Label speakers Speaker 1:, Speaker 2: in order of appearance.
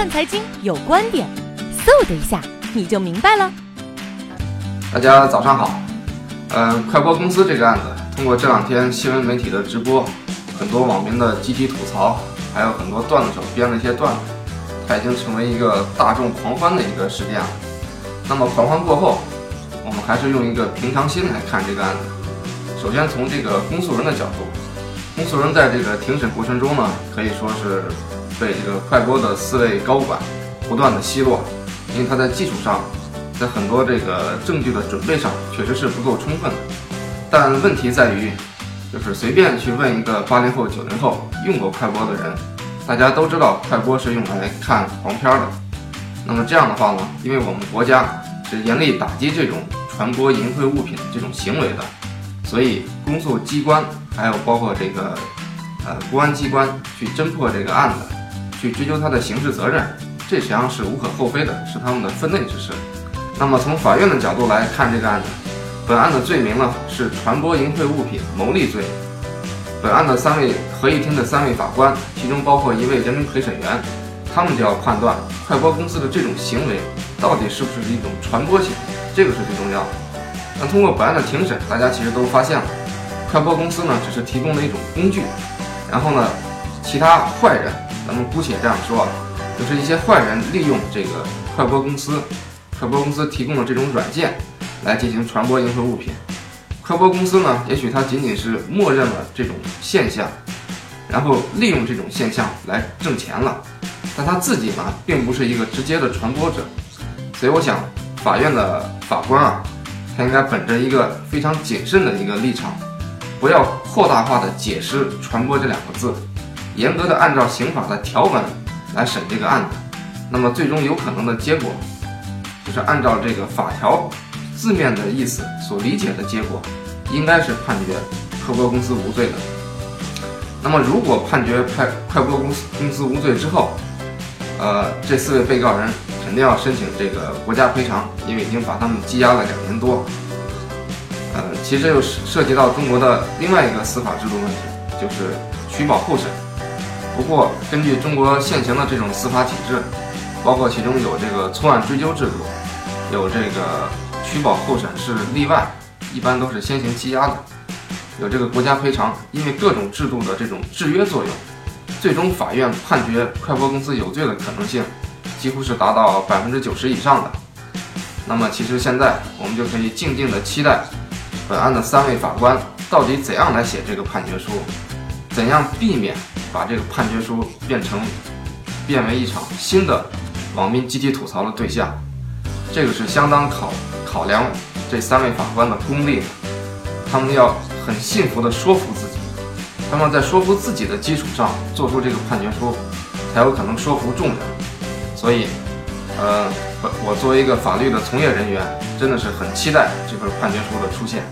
Speaker 1: 看财经有观点，嗖的一下你就明白了。
Speaker 2: 大家早上好。嗯，快播公司这个案子，通过这两天新闻媒体的直播，很多网民的集体吐槽，还有很多段子手编的一些段子，它已经成为一个大众狂欢的一个事件了。那么狂欢过后，我们还是用一个平常心来看这个案子。首先从这个公诉人的角度，公诉人在这个庭审过程中呢，可以说是被这个快播的四位高管不断的奚落，因为他在技术上。在很多这个证据的准备上，确实是不够充分。但问题在于，就是随便去问一个八零后、九零后用过快播的人，大家都知道快播是用来看黄片的。那么这样的话呢，因为我们国家是严厉打击这种传播淫秽物品这种行为的，所以公诉机关还有包括这个呃公安机关去侦破这个案子，去追究他的刑事责任，这实际上是无可厚非的，是他们的分内之事。那么从法院的角度来看这个案子，本案的罪名呢是传播淫秽物品牟利罪。本案的三位合议庭的三位法官，其中包括一位人民陪审员，他们就要判断快播公司的这种行为到底是不是一种传播行为，这个是最重要的。那通过本案的庭审，大家其实都发现了，快播公司呢只是提供了一种工具，然后呢，其他坏人，咱们姑且这样说，就是一些坏人利用这个快播公司。快播公司提供的这种软件来进行传播淫秽物品，快播公司呢，也许它仅仅是默认了这种现象，然后利用这种现象来挣钱了，但他自己呢，并不是一个直接的传播者，所以我想，法院的法官啊，他应该本着一个非常谨慎的一个立场，不要扩大化的解释“传播”这两个字，严格的按照刑法的条文来审这个案子，那么最终有可能的结果。就是按照这个法条字面的意思所理解的结果，应该是判决快播公司无罪的。那么，如果判决快快播公司公司无罪之后，呃，这四位被告人肯定要申请这个国家赔偿，因为已经把他们羁押了两年多。呃，其实这又涉及到中国的另外一个司法制度问题，就是取保候审。不过，根据中国现行的这种司法体制。包括其中有这个错案追究制度，有这个取保候审是例外，一般都是先行羁押的。有这个国家赔偿，因为各种制度的这种制约作用，最终法院判决快播公司有罪的可能性几乎是达到百分之九十以上的。那么，其实现在我们就可以静静的期待本案的三位法官到底怎样来写这个判决书，怎样避免把这个判决书变成变为一场新的。网民集体吐槽的对象，这个是相当考考量这三位法官的功力的。他们要很信服的说服自己，他们在说服自己的基础上做出这个判决书，才有可能说服众人。所以，呃，我作为一个法律的从业人员，真的是很期待这份判决书的出现。